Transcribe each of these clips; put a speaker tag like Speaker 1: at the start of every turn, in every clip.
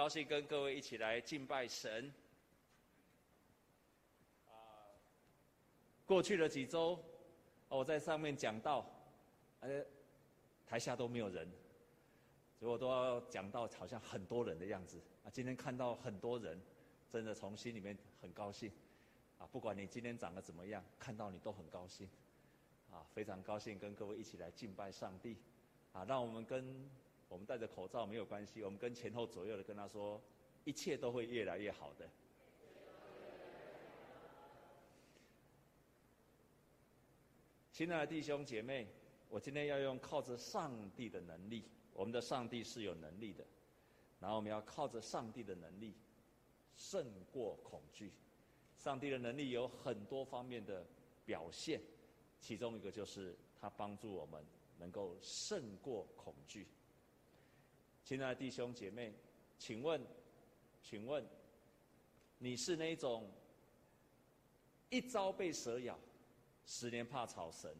Speaker 1: 高兴跟各位一起来敬拜神。啊，过去的几周，我在上面讲到，呃，台下都没有人，所以我都要讲到好像很多人的样子。啊，今天看到很多人，真的从心里面很高兴。啊，不管你今天长得怎么样，看到你都很高兴。啊，非常高兴跟各位一起来敬拜上帝。啊，让我们跟我们戴着口罩没有关系，我们跟前后左右的跟他说，一切都会越来越好的。亲爱的弟兄姐妹，我今天要用靠着上帝的能力，我们的上帝是有能力的，然后我们要靠着上帝的能力胜过恐惧。上帝的能力有很多方面的表现，其中一个就是他帮助我们能够胜过恐惧。亲爱的弟兄姐妹，请问，请问，你是那种一朝被蛇咬，十年怕草绳，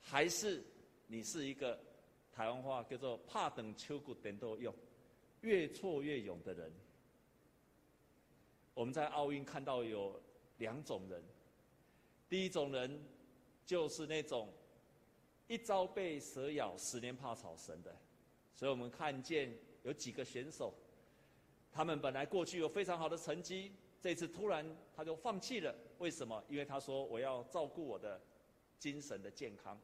Speaker 1: 还是你是一个台湾话叫做怕等秋谷等都用，越挫越勇的人？我们在奥运看到有两种人，第一种人就是那种一朝被蛇咬，十年怕草绳的。所以我们看见有几个选手，他们本来过去有非常好的成绩，这次突然他就放弃了。为什么？因为他说我要照顾我的精神的健康。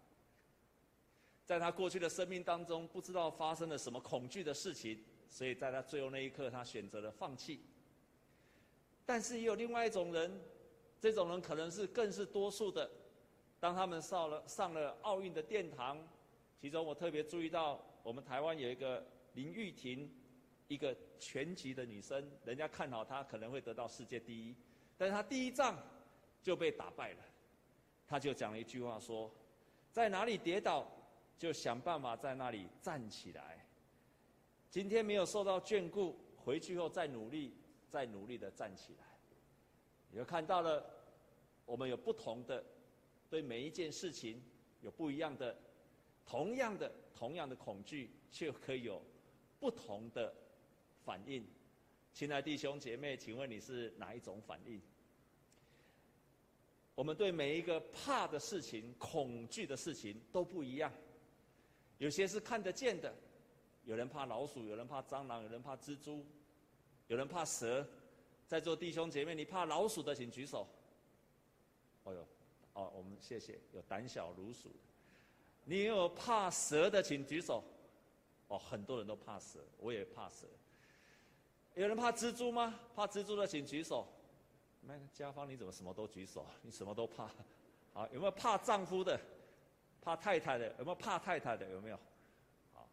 Speaker 1: 在他过去的生命当中，不知道发生了什么恐惧的事情，所以在他最后那一刻，他选择了放弃。但是也有另外一种人，这种人可能是更是多数的。当他们上了上了奥运的殿堂，其中我特别注意到，我们台湾有一个林玉婷，一个拳击的女生，人家看好她可能会得到世界第一，但是她第一仗就被打败了。她就讲了一句话说：“在哪里跌倒，就想办法在那里站起来。今天没有受到眷顾，回去后再努力。”再努力的站起来，你就看到了，我们有不同的，对每一件事情有不一样的，同样的同样的恐惧，却可以有不同的反应。亲爱弟兄姐妹，请问你是哪一种反应？我们对每一个怕的事情、恐惧的事情都不一样。有些是看得见的，有人怕老鼠，有人怕蟑螂，有人怕蜘蛛。有人怕蛇，在座弟兄姐妹，你怕老鼠的请举手。哦哟，哦，我们谢谢有胆小如鼠。你有怕蛇的请举手。哦，很多人都怕蛇，我也怕蛇。有人怕蜘蛛吗？怕蜘蛛的请举手。那家芳你怎么什么都举手？你什么都怕。好，有没有怕丈夫的？怕太太的？有没有怕太太的？有没有？好，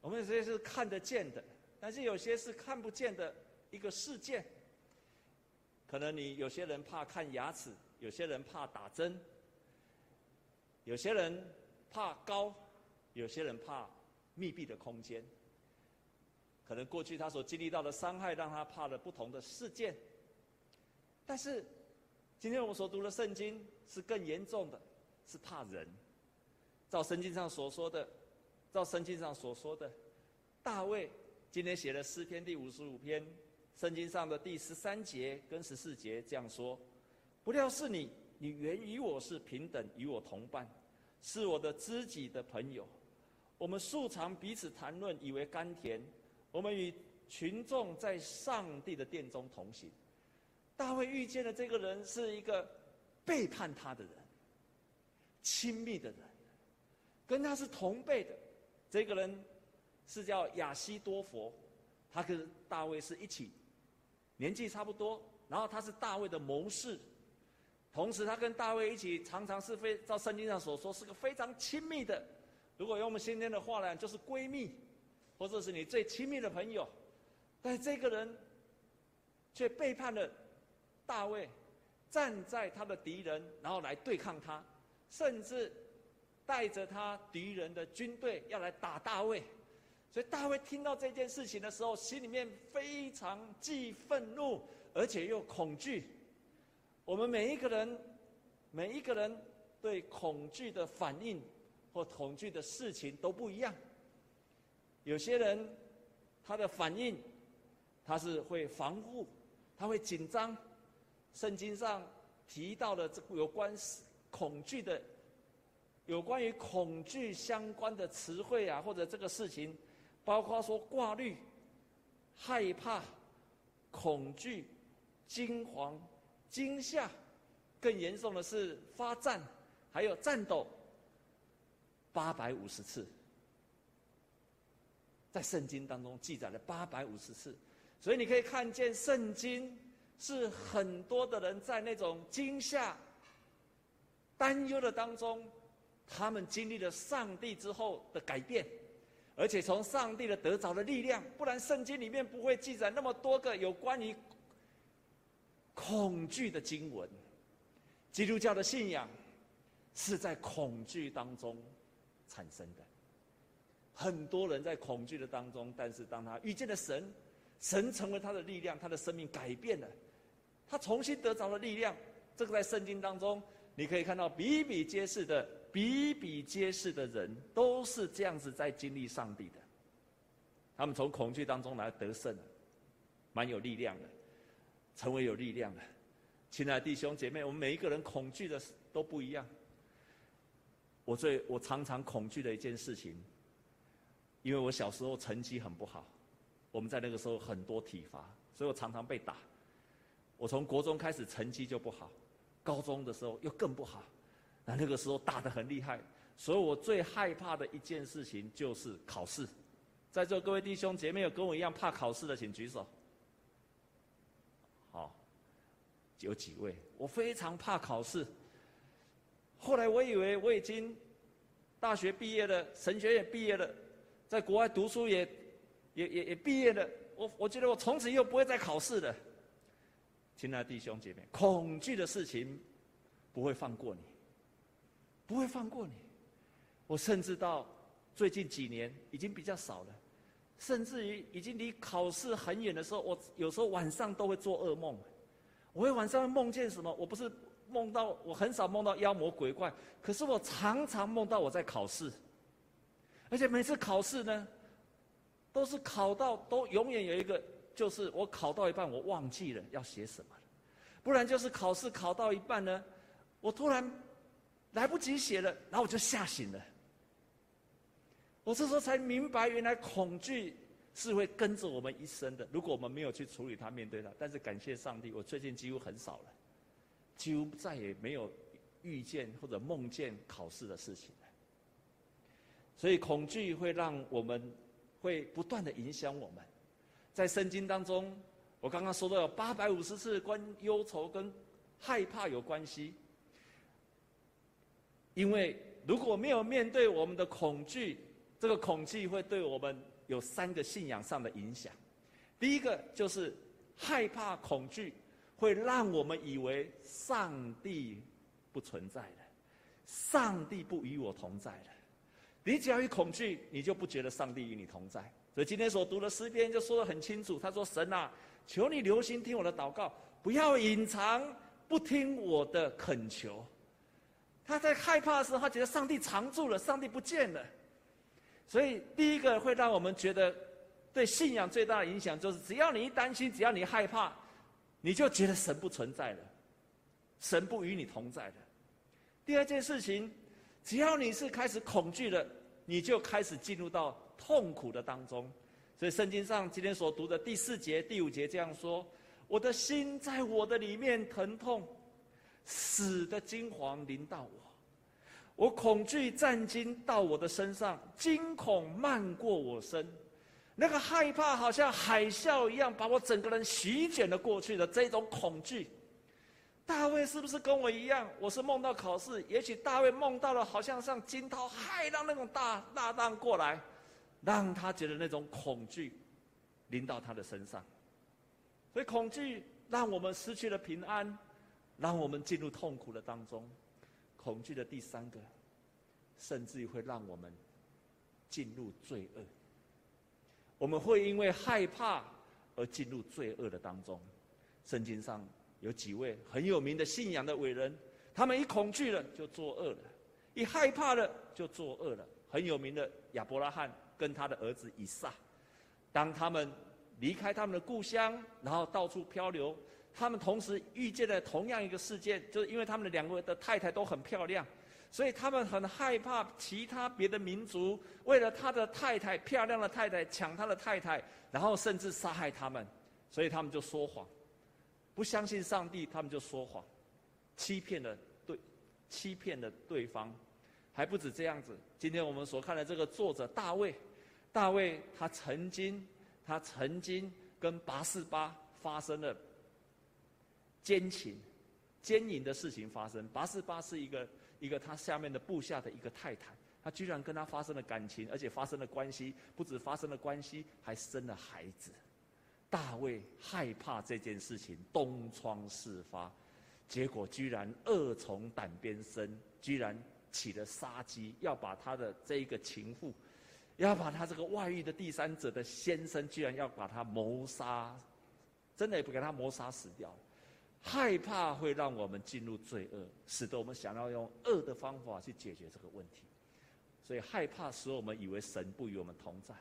Speaker 1: 我们这些是看得见的，但是有些是看不见的。一个事件，可能你有些人怕看牙齿，有些人怕打针，有些人怕高，有些人怕密闭的空间。可能过去他所经历到的伤害，让他怕了不同的事件。但是，今天我们所读的圣经是更严重的，是怕人。照圣经上所说的，照圣经上所说的，大卫今天写了诗篇第五十五篇。圣经上的第十三节跟十四节这样说：“不料是你，你原与我是平等，与我同伴，是我的知己的朋友。我们素常彼此谈论，以为甘甜。我们与群众在上帝的殿中同行。”大卫遇见的这个人是一个背叛他的人，亲密的人，跟他是同辈的。这个人是叫亚希多弗，他跟大卫是一起。年纪差不多，然后他是大卫的谋士，同时他跟大卫一起常常是非照圣经上所说是个非常亲密的，如果用我们今天的话来讲，就是闺蜜，或者是你最亲密的朋友，但这个人却背叛了大卫，站在他的敌人，然后来对抗他，甚至带着他敌人的军队要来打大卫。所以大卫听到这件事情的时候，心里面非常既愤怒，而且又恐惧。我们每一个人，每一个人对恐惧的反应或恐惧的事情都不一样。有些人他的反应他是会防护，他会紧张。圣经上提到的这有关恐惧的，有关于恐惧相关的词汇啊，或者这个事情，包括说挂虑、害怕、恐惧、惊惶、惊吓，更严重的是发颤，还有颤抖，八百五十次，在圣经当中记载了八百五十次，所以你可以看见圣经。是很多的人在那种惊吓、担忧的当中，他们经历了上帝之后的改变，而且从上帝的得着的力量，不然圣经里面不会记载那么多个有关于恐惧的经文。基督教的信仰是在恐惧当中产生的，很多人在恐惧的当中，但是当他遇见了神，神成为他的力量，他的生命改变了。他重新得着了力量，这个在圣经当中你可以看到比比皆是的，比比皆是的人都是这样子在经历上帝的。他们从恐惧当中来得胜，蛮有力量的，成为有力量的。亲爱的弟兄姐妹，我们每一个人恐惧的都不一样。我最我常常恐惧的一件事情，因为我小时候成绩很不好，我们在那个时候很多体罚，所以我常常被打。我从国中开始成绩就不好，高中的时候又更不好，那那个时候打得很厉害，所以我最害怕的一件事情就是考试。在座各位弟兄姐妹有跟我一样怕考试的，请举手。好，有几位？我非常怕考试。后来我以为我已经大学毕业了，神学院毕业了，在国外读书也也也也毕业了，我我觉得我从此以后不会再考试了。亲爱的弟兄姐妹，恐惧的事情不会放过你，不会放过你。我甚至到最近几年已经比较少了，甚至于已经离考试很远的时候，我有时候晚上都会做噩梦。我会晚上会梦见什么？我不是梦到，我很少梦到妖魔鬼怪，可是我常常梦到我在考试，而且每次考试呢，都是考到都永远有一个。就是我考到一半，我忘记了要写什么了，不然就是考试考到一半呢，我突然来不及写了，然后我就吓醒了。我这时候才明白，原来恐惧是会跟着我们一生的。如果我们没有去处理它、面对它，但是感谢上帝，我最近几乎很少了，几乎再也没有遇见或者梦见考试的事情了。所以恐惧会让我们会不断的影响我们。在圣经当中，我刚刚说到有八百五十次关忧愁跟害怕有关系。因为如果没有面对我们的恐惧，这个恐惧会对我们有三个信仰上的影响。第一个就是害怕恐惧，会让我们以为上帝不存在了，上帝不与我同在了。你只要一恐惧，你就不觉得上帝与你同在。所以今天所读的诗篇就说得很清楚，他说：“神啊，求你留心听我的祷告，不要隐藏，不听我的恳求。”他在害怕的时候，他觉得上帝藏住了，上帝不见了。所以第一个会让我们觉得对信仰最大的影响，就是只要你一担心，只要你害怕，你就觉得神不存在了，神不与你同在了。第二件事情，只要你是开始恐惧了，你就开始进入到。痛苦的当中，所以圣经上今天所读的第四节、第五节这样说：“我的心在我的里面疼痛，死的惊惶临到我，我恐惧战惊到我的身上，惊恐漫过我身，那个害怕好像海啸一样把我整个人席卷了过去的这种恐惧。”大卫是不是跟我一样？我是梦到考试，也许大卫梦到了，好像像惊涛骇浪那种大大浪过来。让他觉得那种恐惧临到他的身上，所以恐惧让我们失去了平安，让我们进入痛苦的当中。恐惧的第三个，甚至于会让我们进入罪恶。我们会因为害怕而进入罪恶的当中。圣经上有几位很有名的信仰的伟人，他们一恐惧了就作恶了，一害怕了就作恶了。很有名的亚伯拉罕。跟他的儿子以撒，当他们离开他们的故乡，然后到处漂流。他们同时遇见了同样一个事件，就是因为他们的两个的太太都很漂亮，所以他们很害怕其他别的民族为了他的太太漂亮的太太抢他的太太，然后甚至杀害他们，所以他们就说谎，不相信上帝，他们就说谎，欺骗了对，欺骗了对方，还不止这样子。今天我们所看的这个作者大卫，大卫他曾经，他曾经跟拔示巴发生了。奸情、奸淫的事情发生。拔示巴是一个一个他下面的部下的一个太太，他居然跟他发生了感情，而且发生了关系，不止发生了关系，还生了孩子。大卫害怕这件事情东窗事发，结果居然恶从胆边生，居然起了杀机，要把他的这一个情妇，要把他这个外遇的第三者的先生，居然要把他谋杀，真的也不给他谋杀死掉。害怕会让我们进入罪恶，使得我们想要用恶的方法去解决这个问题，所以害怕使我们以为神不与我们同在，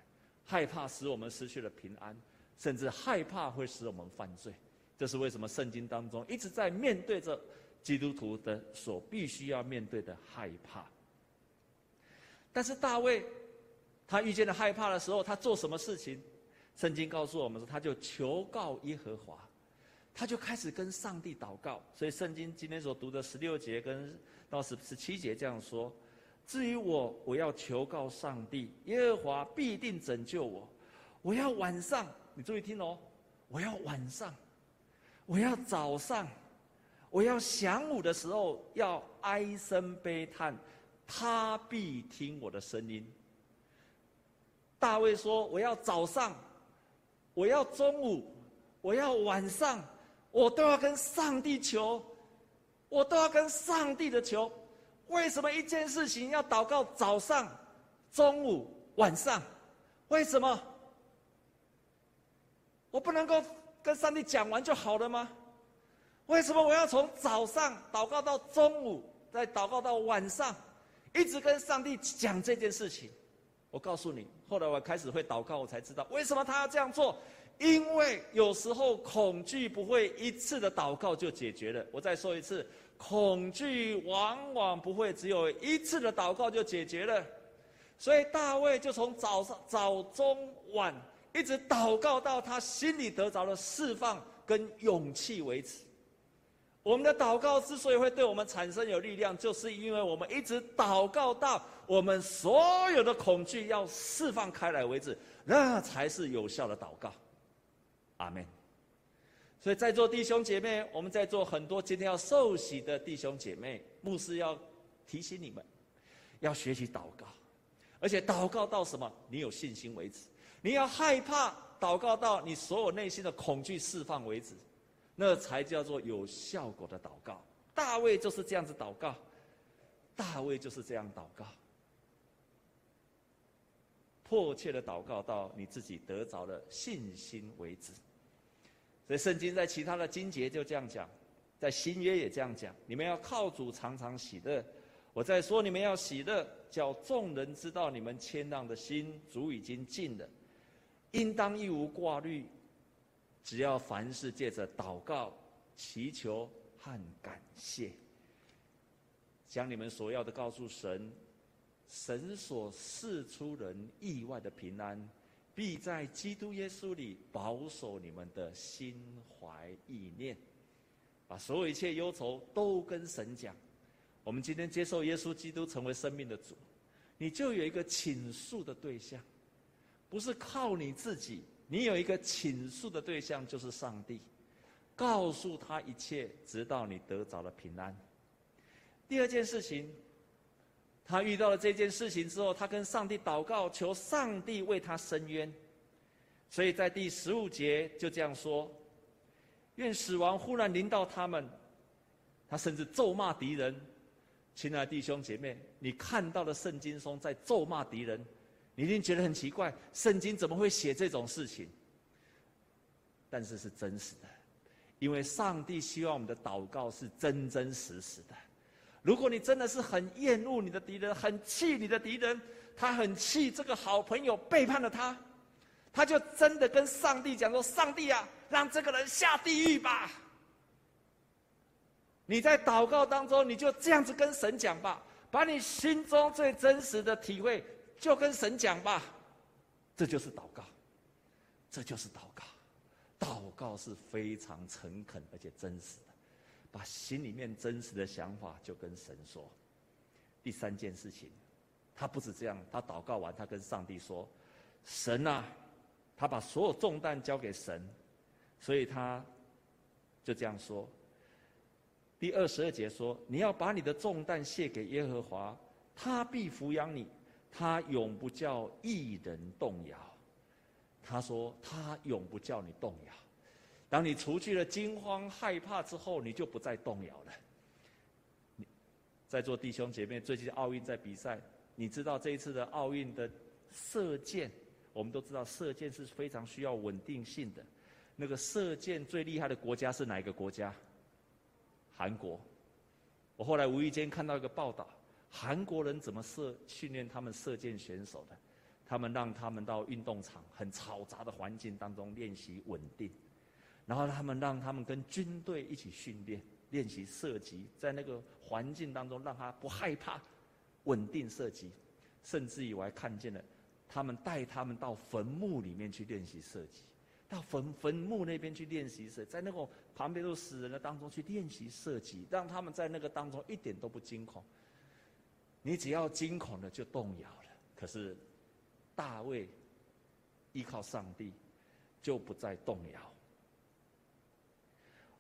Speaker 1: 害怕使我们失去了平安，甚至害怕会使我们犯罪。这是为什么圣经当中一直在面对着基督徒的所必须要面对的害怕。但是大卫，他遇见了害怕的时候，他做什么事情？圣经告诉我们说，他就求告耶和华。他就开始跟上帝祷告，所以圣经今天所读的十六节跟到十十七节这样说：至于我，我要求告上帝，耶和华必定拯救我。我要晚上，你注意听哦，我要晚上，我要早上，我要晌午的时候要哀声悲叹，他必听我的声音。大卫说：我要早上，我要中午，我要晚上。我都要跟上帝求，我都要跟上帝的求。为什么一件事情要祷告早上、中午、晚上？为什么？我不能够跟上帝讲完就好了吗？为什么我要从早上祷告到中午，再祷告到晚上，一直跟上帝讲这件事情？我告诉你，后来我开始会祷告，我才知道为什么他要这样做。因为有时候恐惧不会一次的祷告就解决了。我再说一次，恐惧往往不会只有一次的祷告就解决了。所以大卫就从早上、早中晚一直祷告到他心里得着了释放跟勇气为止。我们的祷告之所以会对我们产生有力量，就是因为我们一直祷告到我们所有的恐惧要释放开来为止，那才是有效的祷告。阿门。所以在座弟兄姐妹，我们在座很多今天要受洗的弟兄姐妹，牧师要提醒你们，要学习祷告，而且祷告到什么？你有信心为止。你要害怕，祷告到你所有内心的恐惧释放为止，那才叫做有效果的祷告。大卫就是这样子祷告，大卫就是这样祷告，迫切的祷告到你自己得着了信心为止。所以圣经在其他的经节就这样讲，在新约也这样讲：你们要靠主常常喜乐。我在说你们要喜乐，叫众人知道你们谦让的心，主已经近了。应当一无挂虑，只要凡事借着祷告、祈求和感谢，将你们所要的告诉神，神所赐出人意外的平安。必在基督耶稣里保守你们的心怀意念，把所有一切忧愁都跟神讲。我们今天接受耶稣基督成为生命的主，你就有一个倾诉的对象，不是靠你自己，你有一个倾诉的对象，就是上帝，告诉他一切，直到你得着了平安。第二件事情。他遇到了这件事情之后，他跟上帝祷告，求上帝为他伸冤。所以在第十五节就这样说：“愿死亡忽然临到他们。”他甚至咒骂敌人。亲爱的弟兄姐妹，你看到了圣经中在咒骂敌人，你一定觉得很奇怪，圣经怎么会写这种事情？但是是真实的，因为上帝希望我们的祷告是真真实实的。如果你真的是很厌恶你的敌人，很气你的敌人，他很气这个好朋友背叛了他，他就真的跟上帝讲说：“上帝啊，让这个人下地狱吧！”你在祷告当中，你就这样子跟神讲吧，把你心中最真实的体会就跟神讲吧。这就是祷告，这就是祷告。祷告是非常诚恳而且真实的，把心里面真实的想法就跟神说。第三件事情，他不止这样，他祷告完，他跟上帝说：“神啊，他把所有重担交给神，所以他就这样说。”第二十二节说：“你要把你的重担卸给耶和华，他必抚养你，他永不叫一人动摇。”他说：“他永不叫你动摇。当你除去了惊慌害怕之后，你就不再动摇了。”你在座弟兄姐妹，最近奥运在比赛，你知道这一次的奥运的射箭，我们都知道射箭是非常需要稳定性的。那个射箭最厉害的国家是哪一个国家？韩国。我后来无意间看到一个报道，韩国人怎么射训练他们射箭选手的？他们让他们到运动场很嘈杂的环境当中练习稳定，然后他们让他们跟军队一起训练。练习射击，在那个环境当中，让他不害怕，稳定射击。甚至于我还看见了，他们带他们到坟墓里面去练习射击，到坟坟墓那边去练习射，在那个旁边都死人的当中去练习射击，让他们在那个当中一点都不惊恐。你只要惊恐了，就动摇了。可是大卫依靠上帝，就不再动摇。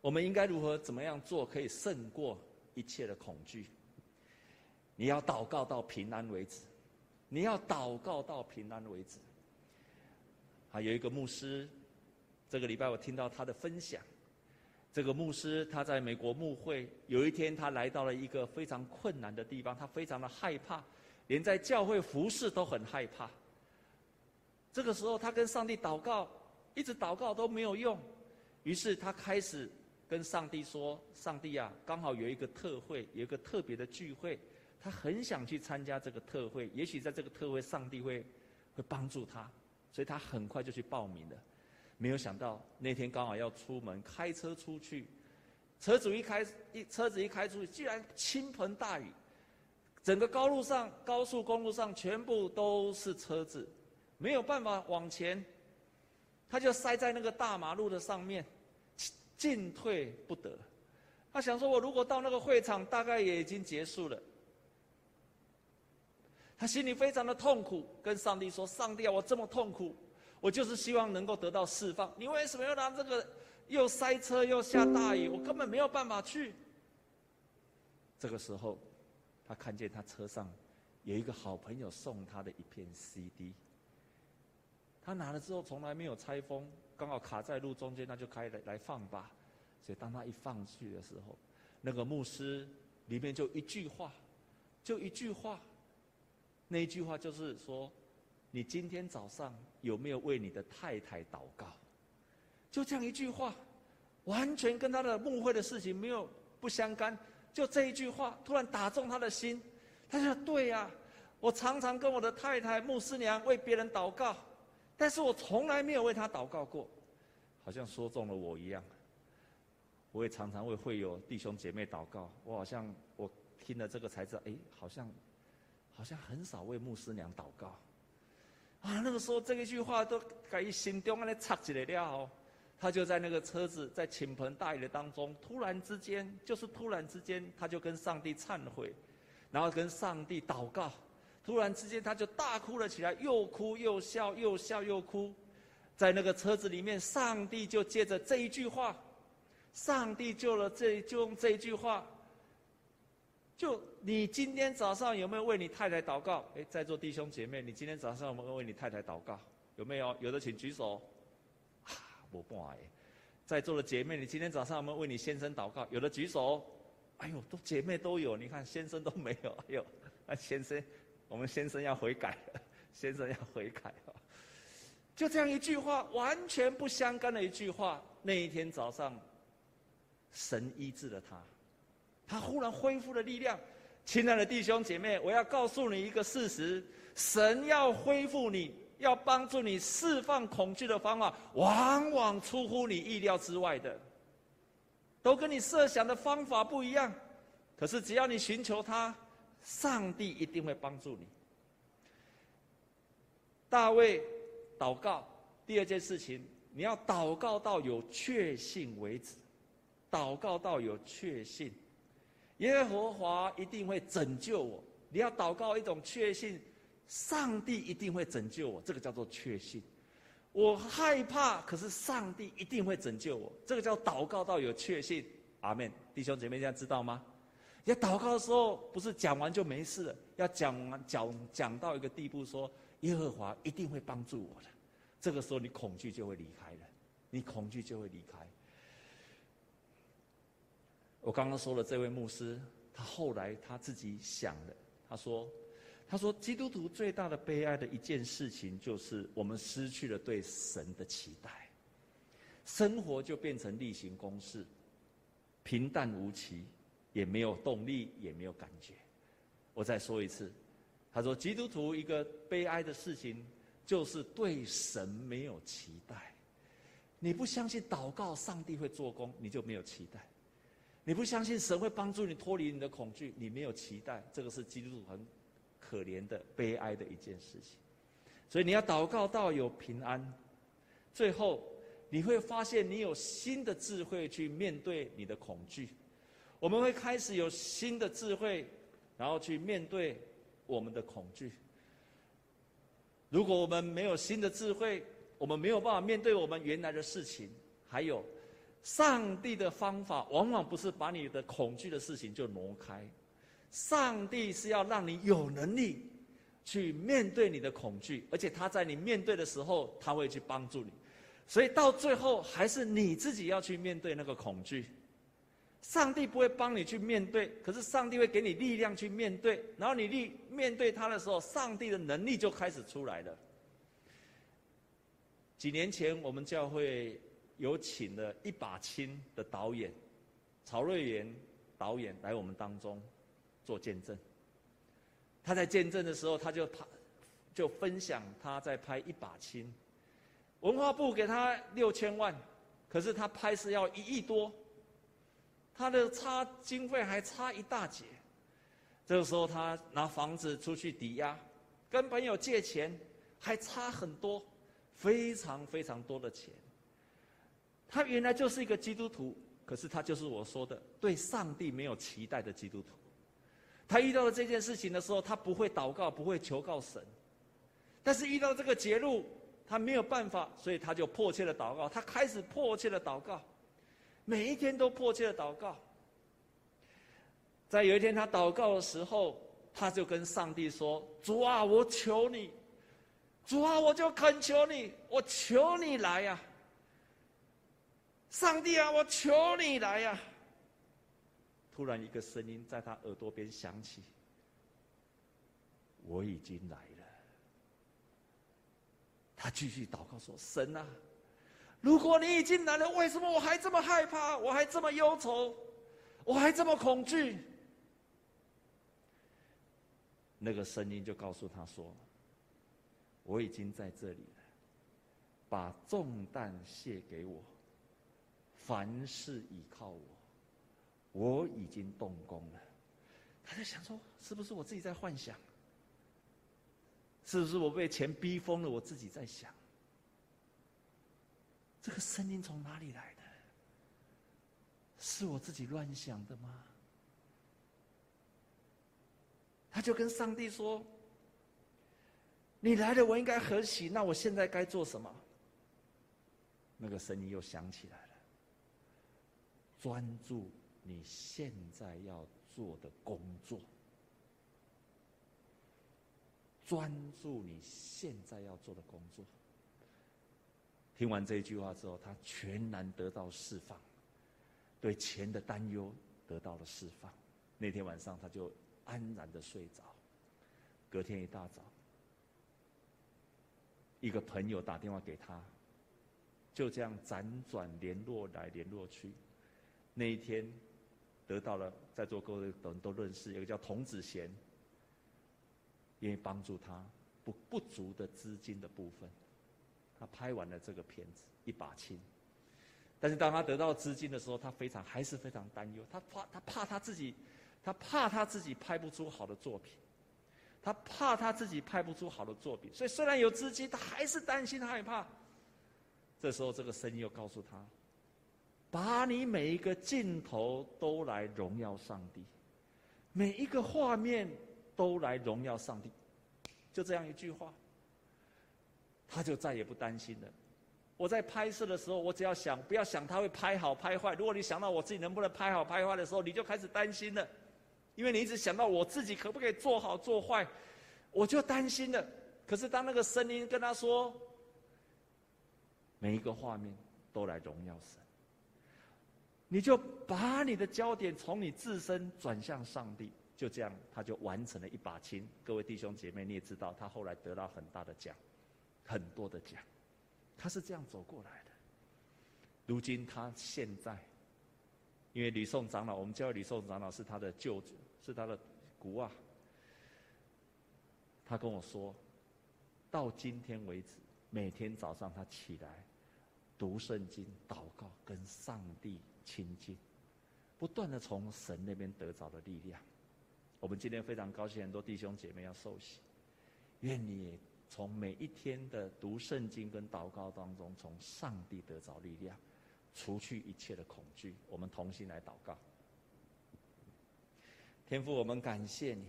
Speaker 1: 我们应该如何怎么样做，可以胜过一切的恐惧？你要祷告到平安为止，你要祷告到平安为止。啊，有一个牧师，这个礼拜我听到他的分享。这个牧师他在美国牧会，有一天他来到了一个非常困难的地方，他非常的害怕，连在教会服侍都很害怕。这个时候他跟上帝祷告，一直祷告都没有用，于是他开始。跟上帝说：“上帝啊，刚好有一个特会，有一个特别的聚会，他很想去参加这个特会。也许在这个特会，上帝会会帮助他，所以他很快就去报名了。没有想到那天刚好要出门，开车出去，车主一开一车子一开出去，居然倾盆大雨，整个高路上、高速公路上全部都是车子，没有办法往前，他就塞在那个大马路的上面。”进退不得，他想说：“我如果到那个会场，大概也已经结束了。”他心里非常的痛苦，跟上帝说：“上帝啊，我这么痛苦，我就是希望能够得到释放。你为什么要让这个又塞车又下大雨？我根本没有办法去。”这个时候，他看见他车上有一个好朋友送他的一片 CD，他拿了之后从来没有拆封。刚好卡在路中间，那就开来来放吧。所以当他一放去的时候，那个牧师里面就一句话，就一句话，那一句话就是说：“你今天早上有没有为你的太太祷告？”就这样一句话，完全跟他的牧会的事情没有不相干。就这一句话突然打中他的心，他说：“对呀，我常常跟我的太太牧师娘为别人祷告。”但是我从来没有为他祷告过，好像说中了我一样。我也常常为会友弟兄姐妹祷告，我好像我听了这个才知道，哎，好像好像很少为牧师娘祷告。啊，那个时候这一句话都在心中那里插起来了。他就在那个车子在倾盆大雨的当中，突然之间，就是突然之间，他就跟上帝忏悔，然后跟上帝祷告。突然之间，他就大哭了起来，又哭又笑，又笑又哭。在那个车子里面，上帝就借着这一句话，上帝救了这，就用这一句话。就你今天早上有没有为你太太祷告？哎，在座弟兄姐妹，你今天早上有没有为你太太祷告？有没有？有的请举手。啊，我不爱。在座的姐妹，你今天早上有没有为你先生祷告？有的举手。哎呦，都姐妹都有，你看先生都没有。哎呦，那先生。我们先生要悔改，先生要悔改。就这样一句话，完全不相干的一句话。那一天早上，神医治了他，他忽然恢复了力量。亲爱的弟兄姐妹，我要告诉你一个事实：神要恢复你，要帮助你释放恐惧的方法，往往出乎你意料之外的，都跟你设想的方法不一样。可是只要你寻求他，上帝一定会帮助你。大卫祷告，第二件事情，你要祷告到有确信为止，祷告到有确信，耶和华一定会拯救我。你要祷告一种确信。上帝一定会拯救我，这个叫做确信。我害怕，可是上帝一定会拯救我，这个叫祷告到有确信。阿门。弟兄姐妹，现在知道吗？要祷告的时候，不是讲完就没事了，要讲完讲讲到一个地步，说耶和华一定会帮助我的。这个时候，你恐惧就会离开了，你恐惧就会离开。我刚刚说了，这位牧师，他后来他自己想的，他说。他说：“基督徒最大的悲哀的一件事情，就是我们失去了对神的期待，生活就变成例行公事，平淡无奇，也没有动力，也没有感觉。”我再说一次，他说：“基督徒一个悲哀的事情，就是对神没有期待。你不相信祷告上帝会做工，你就没有期待；你不相信神会帮助你脱离你的恐惧，你没有期待。这个是基督徒很。”可怜的、悲哀的一件事情，所以你要祷告到有平安，最后你会发现你有新的智慧去面对你的恐惧。我们会开始有新的智慧，然后去面对我们的恐惧。如果我们没有新的智慧，我们没有办法面对我们原来的事情。还有，上帝的方法往往不是把你的恐惧的事情就挪开。上帝是要让你有能力去面对你的恐惧，而且他在你面对的时候，他会去帮助你。所以到最后，还是你自己要去面对那个恐惧。上帝不会帮你去面对，可是上帝会给你力量去面对。然后你力面对他的时候，上帝的能力就开始出来了。几年前，我们教会有请了一把青的导演曹瑞元导演来我们当中。做见证，他在见证的时候，他就他，就分享他在拍一把青。文化部给他六千万，可是他拍是要一亿多，他的差经费还差一大截。这个时候他拿房子出去抵押，跟朋友借钱，还差很多，非常非常多的钱。他原来就是一个基督徒，可是他就是我说的对上帝没有期待的基督徒。他遇到了这件事情的时候，他不会祷告，不会求告神。但是遇到这个劫路，他没有办法，所以他就迫切的祷告。他开始迫切的祷告，每一天都迫切的祷告。在有一天他祷告的时候，他就跟上帝说：“主啊，我求你，主啊，我就恳求你，我求你来呀！上帝啊，我求你来呀！”突然，一个声音在他耳朵边响起：“我已经来了。”他继续祷告说：“神啊，如果你已经来了，为什么我还这么害怕？我还这么忧愁？我还这么恐惧？”那个声音就告诉他说：“我已经在这里了，把重担卸给我，凡事倚靠我。”我已经动工了，他在想说：是不是我自己在幻想？是不是我被钱逼疯了？我自己在想，这个声音从哪里来的？是我自己乱想的吗？他就跟上帝说：“你来了，我应该何喜？那我现在该做什么？”那个声音又响起来了，专注。你现在要做的工作，专注你现在要做的工作。听完这一句话之后，他全然得到释放，对钱的担忧得到了释放。那天晚上，他就安然的睡着。隔天一大早，一个朋友打电话给他，就这样辗转联络来联络去。那一天。得到了，在座各位都都认识，有个叫童子贤，愿意帮助他不不足的资金的部分，他拍完了这个片子一把青。但是当他得到资金的时候，他非常还是非常担忧，他怕他怕他自己，他怕他自己拍不出好的作品，他怕他自己拍不出好的作品，所以虽然有资金，他还是担心害怕。这时候，这个声音又告诉他：把你每一个镜头都来荣耀上帝，每一个画面都来荣耀上帝。就这样一句话，他就再也不担心了。我在拍摄的时候，我只要想，不要想他会拍好拍坏。如果你想到我自己能不能拍好拍坏的时候，你就开始担心了，因为你一直想到我自己可不可以做好做坏，我就担心了。可是当那个声音跟他说，每一个画面都来荣耀神，你就把你的焦点从你自身转向上帝。就这样，他就完成了一把琴。各位弟兄姐妹，你也知道，他后来得到很大的奖，很多的奖。他是这样走过来的。如今他现在，因为吕宋长老，我们叫吕宋长老是他的舅子，是他的姑啊。他跟我说，到今天为止，每天早上他起来读圣经、祷告，跟上帝亲近，不断的从神那边得着的力量。我们今天非常高兴，很多弟兄姐妹要受洗。愿你从每一天的读圣经跟祷告当中，从上帝得着力量，除去一切的恐惧。我们同心来祷告。天父，我们感谢你，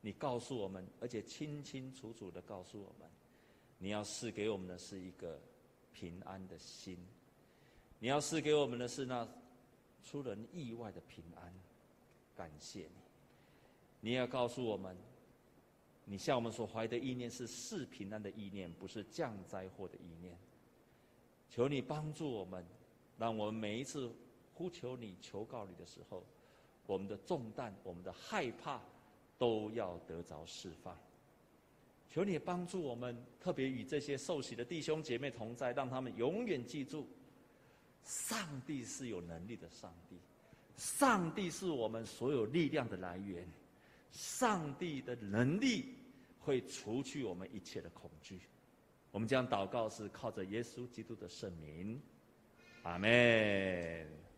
Speaker 1: 你告诉我们，而且清清楚楚的告诉我们，你要赐给我们的是一个平安的心，你要赐给我们的是那出人意外的平安。感谢你。你要告诉我们，你向我们所怀的意念是赐平安的意念，不是降灾祸的意念。求你帮助我们，让我们每一次呼求你、求告你的时候，我们的重担、我们的害怕，都要得着释放。求你帮助我们，特别与这些受洗的弟兄姐妹同在，让他们永远记住，上帝是有能力的上帝，上帝是我们所有力量的来源。上帝的能力会除去我们一切的恐惧。我们将祷告是靠着耶稣基督的圣名，阿门。